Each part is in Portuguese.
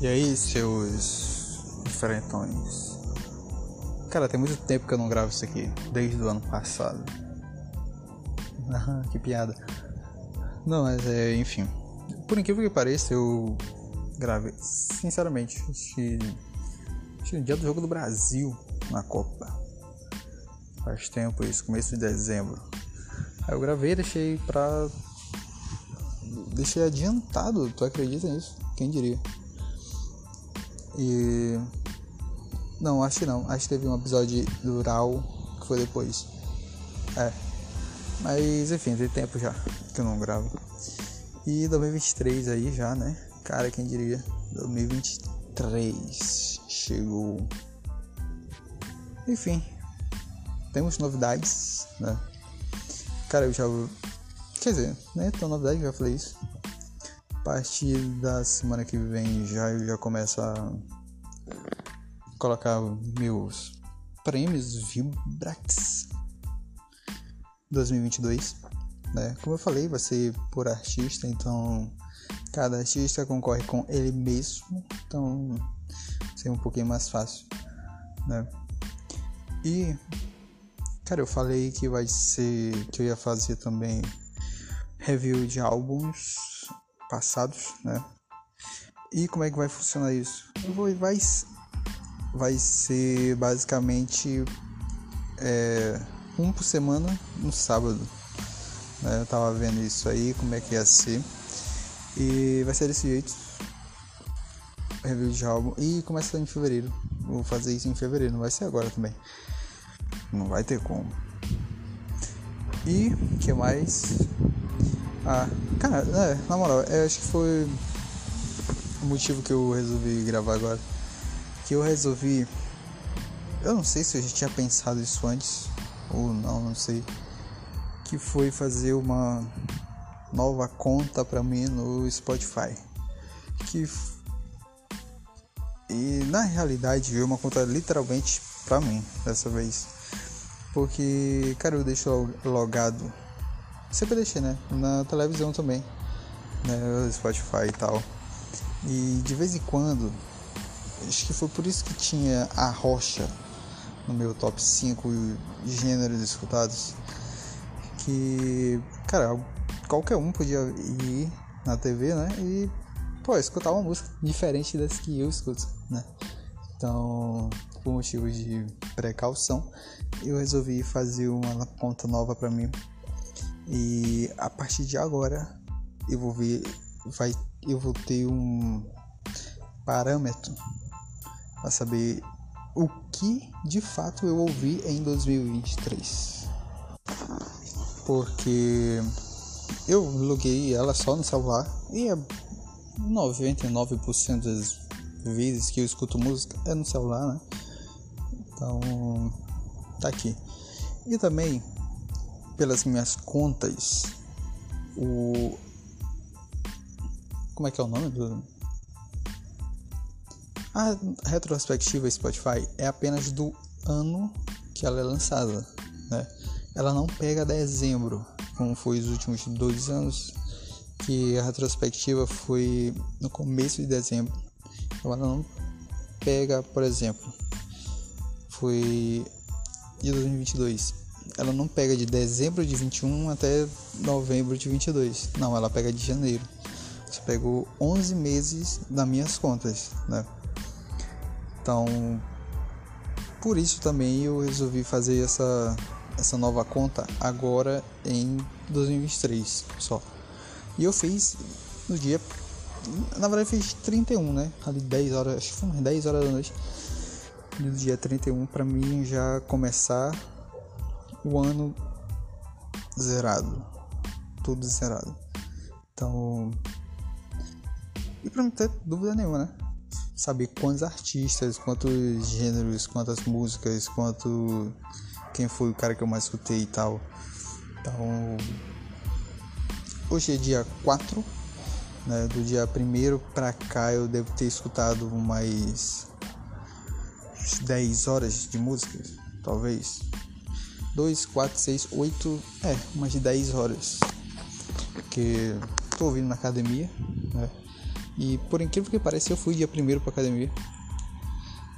E aí, seus diferentões? Cara, tem muito tempo que eu não gravo isso aqui, desde o ano passado. Ah, que piada. Não, mas é, enfim. Por incrível que pareça, eu gravei, sinceramente, no dia do jogo do Brasil na Copa. Faz tempo isso, começo de dezembro. Aí eu gravei, deixei pra. Deixei adiantado, tu acredita nisso? Quem diria? E. Não, acho que não. Acho que teve um episódio do Raul que foi depois. É. Mas enfim, tem tempo já que eu não gravo. E 2023 aí já, né? Cara, quem diria? 2023 chegou. Enfim, temos novidades, né? Cara, eu já. Quer dizer, né? Tem novidade, já falei isso. A partir da semana que vem já eu já começo a colocar meus prêmios Vibrax 2022, né? Como eu falei, vai ser por artista, então cada artista concorre com ele mesmo, então ser um pouquinho mais fácil, né? E cara, eu falei que vai ser que eu ia fazer também review de álbuns passados, né? E como é que vai funcionar isso? Vai, vai ser basicamente é, um por semana no sábado. Né? Eu tava vendo isso aí, como é que ia ser. E vai ser desse jeito. Review de álbum. E começa em fevereiro. Vou fazer isso em fevereiro, não vai ser agora também. Não vai ter como. E que mais? Ah, cara, é, na moral, eu acho que foi o motivo que eu resolvi gravar agora. Que eu resolvi. Eu não sei se eu já tinha pensado isso antes ou não, não sei. Que foi fazer uma nova conta pra mim no Spotify. Que. E na realidade veio uma conta literalmente pra mim dessa vez. Porque, cara, eu deixo logado deixei, né? Na televisão também, né? Spotify e tal. E de vez em quando, acho que foi por isso que tinha a rocha no meu top 5 gêneros escutados. Que, cara, qualquer um podia ir na TV, né? E, pô, escutar uma música diferente das que eu escuto, né? Então, por motivos de precaução, eu resolvi fazer uma conta nova para mim e a partir de agora eu vou ver, vai, eu vou ter um parâmetro para saber o que de fato eu ouvi em 2023. Porque eu loguei ela só no celular e é 99% das vezes que eu escuto música é no celular, né? Então, tá aqui. E também pelas minhas contas, o. Como é que é o nome do. A retrospectiva Spotify é apenas do ano que ela é lançada, né? Ela não pega dezembro, como foi os últimos dois anos, que a retrospectiva foi no começo de dezembro. Então ela não pega, por exemplo, foi de 2022 ela não pega de dezembro de 21 até novembro de 22. Não, ela pega de janeiro. Você pegou 11 meses das minhas contas, né? Então, por isso também eu resolvi fazer essa essa nova conta agora em 2023 só. E eu fiz no dia na verdade fiz 31, né? Ali 10 horas, acho que foi 10 horas da noite. No dia 31 para mim já começar o ano zerado. Tudo zerado. Então. E pra não ter dúvida nenhuma, né? Saber quantos artistas, quantos gêneros, quantas músicas, quanto. Quem foi o cara que eu mais escutei e tal. Então. Hoje é dia 4, né? Do dia 1 pra cá eu devo ter escutado mais 10 horas de música, talvez. 2, 4, 6, 8, é, umas de 10 horas. Porque tô ouvindo na academia, né? E por incrível que pareça, eu fui dia primeiro pra academia.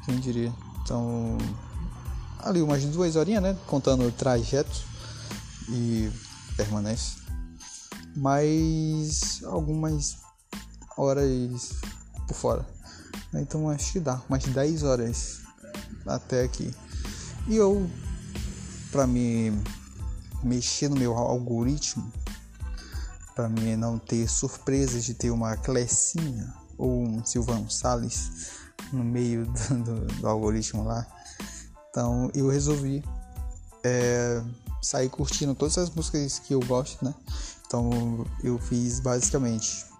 Quem diria? Então, ali umas duas horinhas, né? Contando o trajeto e permanece. Mais algumas horas por fora. Então acho que dá umas 10 horas até aqui. E eu, pra me mexer no meu algoritmo, para mim não ter surpresas de ter uma Clecinha ou um Silvão Salles no meio do, do, do algoritmo lá. Então eu resolvi é, sair curtindo todas as músicas que eu gosto, né? Então eu fiz basicamente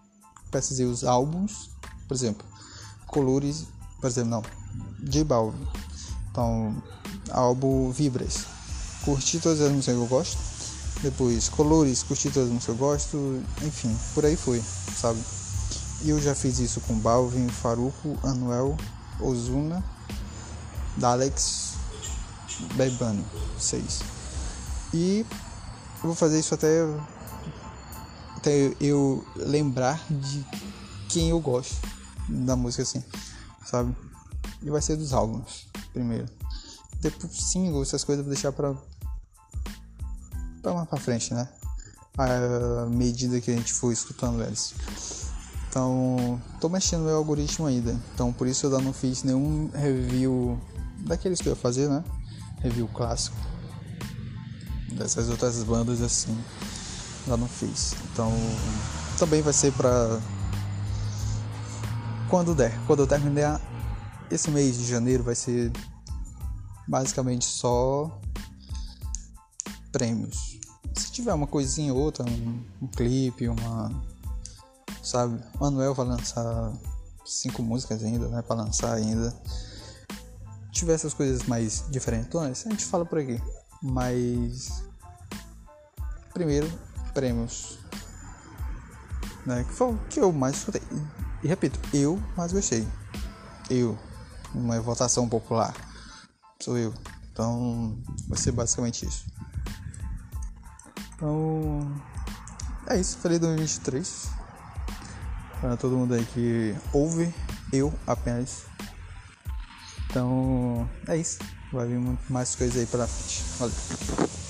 pesquisei os álbuns, por exemplo, Colores, por exemplo, não, J Balvin. Então, álbum Vibras. Curti todas as músicas que eu gosto. Depois, Colores, curti todas as músicas que eu gosto. Enfim, por aí foi, sabe? E eu já fiz isso com Balvin, Faruco, Anuel, Ozuna, Dalex, Bebano, seis. E eu vou fazer isso até, até eu lembrar de quem eu gosto da música assim, sabe? E vai ser dos álbuns primeiro. Depois singles, essas coisas eu vou deixar pra, pra mais pra frente, né? À medida que a gente for escutando eles. Então, tô mexendo no meu algoritmo ainda. Então, por isso eu não fiz nenhum review daqueles que eu ia fazer, né? Review clássico. Dessas outras bandas assim. Ainda não fiz. Então, também vai ser pra. Quando der. Quando eu terminar esse mês de janeiro, vai ser basicamente só prêmios. Se tiver uma coisinha ou outra, um, um clipe, uma sabe? Manuel vai lançar cinco músicas ainda, né? Pra lançar ainda. Se tiver essas coisas mais diferentes, a gente fala por aqui. Mas. Primeiro, prêmios. Né? Que foi o que eu mais escutei. E repito, eu mais gostei. Eu. Uma votação popular. Sou eu. Então, vai ser basicamente isso. Então, é isso. Feliz 2023 para todo mundo aí que ouve, eu apenas. Então é isso. Vai vir mais coisas aí pra frente. Valeu.